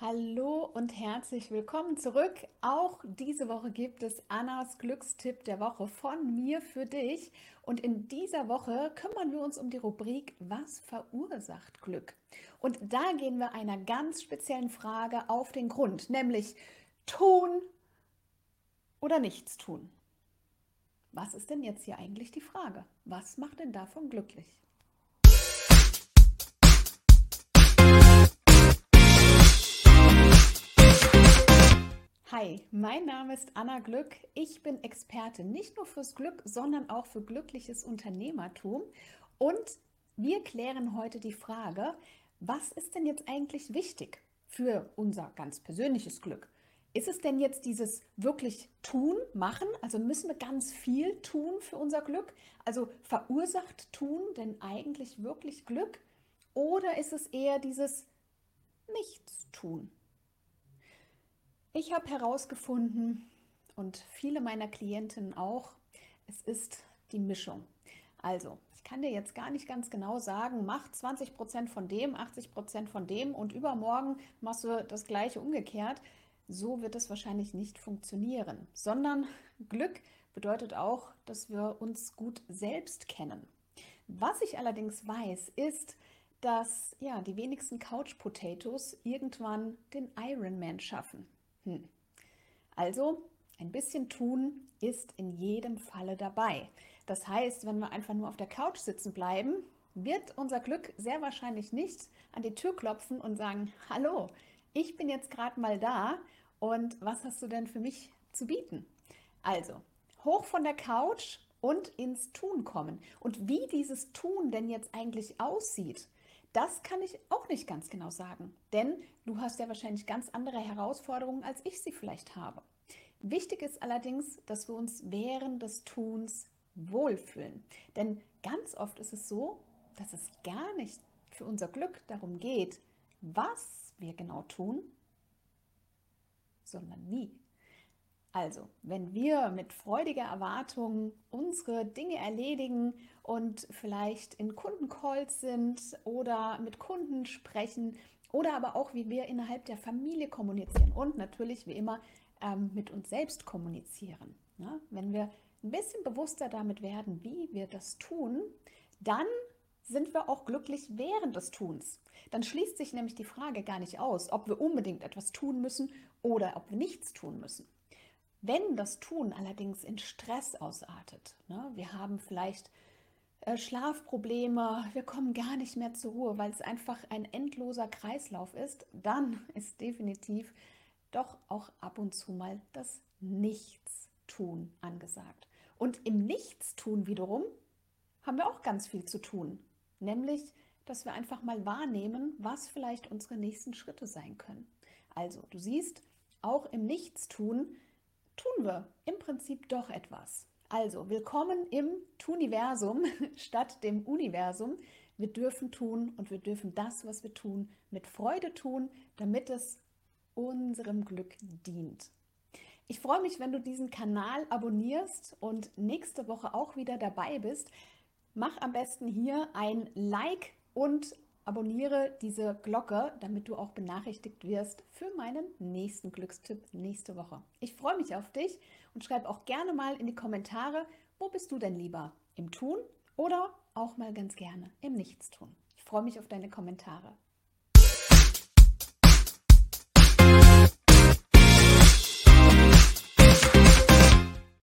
Hallo und herzlich willkommen zurück. Auch diese Woche gibt es Annas Glückstipp der Woche von mir für dich. Und in dieser Woche kümmern wir uns um die Rubrik Was verursacht Glück? Und da gehen wir einer ganz speziellen Frage auf den Grund, nämlich tun oder nichts tun. Was ist denn jetzt hier eigentlich die Frage? Was macht denn davon glücklich? Hi, mein Name ist Anna Glück. Ich bin Expertin nicht nur fürs Glück, sondern auch für glückliches Unternehmertum. Und wir klären heute die Frage, was ist denn jetzt eigentlich wichtig für unser ganz persönliches Glück? Ist es denn jetzt dieses wirklich tun, machen? Also müssen wir ganz viel tun für unser Glück? Also verursacht tun denn eigentlich wirklich Glück? Oder ist es eher dieses Nichts tun? Ich habe herausgefunden und viele meiner Klientinnen auch, es ist die Mischung. Also, ich kann dir jetzt gar nicht ganz genau sagen, mach 20 Prozent von dem, 80 Prozent von dem und übermorgen machst du das gleiche umgekehrt. So wird es wahrscheinlich nicht funktionieren, sondern Glück bedeutet auch, dass wir uns gut selbst kennen. Was ich allerdings weiß, ist, dass ja, die wenigsten Couch Potatoes irgendwann den Ironman schaffen. Hm. Also, ein bisschen tun ist in jedem Falle dabei. Das heißt, wenn wir einfach nur auf der Couch sitzen bleiben, wird unser Glück sehr wahrscheinlich nicht an die Tür klopfen und sagen, hallo, ich bin jetzt gerade mal da und was hast du denn für mich zu bieten? Also, hoch von der Couch und ins Tun kommen. Und wie dieses Tun denn jetzt eigentlich aussieht, das kann ich auch nicht ganz genau sagen, denn du hast ja wahrscheinlich ganz andere Herausforderungen, als ich sie vielleicht habe. Wichtig ist allerdings, dass wir uns während des Tuns wohlfühlen. Denn ganz oft ist es so, dass es gar nicht für unser Glück darum geht, was wir genau tun, sondern wie. Also, wenn wir mit freudiger Erwartung unsere Dinge erledigen und vielleicht in Kundencalls sind oder mit Kunden sprechen oder aber auch, wie wir innerhalb der Familie kommunizieren und natürlich wie immer ähm, mit uns selbst kommunizieren. Ne? Wenn wir ein bisschen bewusster damit werden, wie wir das tun, dann sind wir auch glücklich während des Tuns. Dann schließt sich nämlich die Frage gar nicht aus, ob wir unbedingt etwas tun müssen oder ob wir nichts tun müssen. Wenn das Tun allerdings in Stress ausartet, ne, wir haben vielleicht äh, Schlafprobleme, wir kommen gar nicht mehr zur Ruhe, weil es einfach ein endloser Kreislauf ist, dann ist definitiv doch auch ab und zu mal das Nichtstun angesagt. Und im Nichtstun wiederum haben wir auch ganz viel zu tun, nämlich dass wir einfach mal wahrnehmen, was vielleicht unsere nächsten Schritte sein können. Also, du siehst, auch im Nichtstun tun wir im Prinzip doch etwas. Also, willkommen im Tuniversum statt dem Universum. Wir dürfen tun und wir dürfen das, was wir tun, mit Freude tun, damit es unserem Glück dient. Ich freue mich, wenn du diesen Kanal abonnierst und nächste Woche auch wieder dabei bist. Mach am besten hier ein Like und abonniere diese Glocke, damit du auch benachrichtigt wirst für meinen nächsten Glückstipp nächste Woche. Ich freue mich auf dich und schreib auch gerne mal in die Kommentare, wo bist du denn lieber? Im Tun oder auch mal ganz gerne im Nichtstun? Ich freue mich auf deine Kommentare.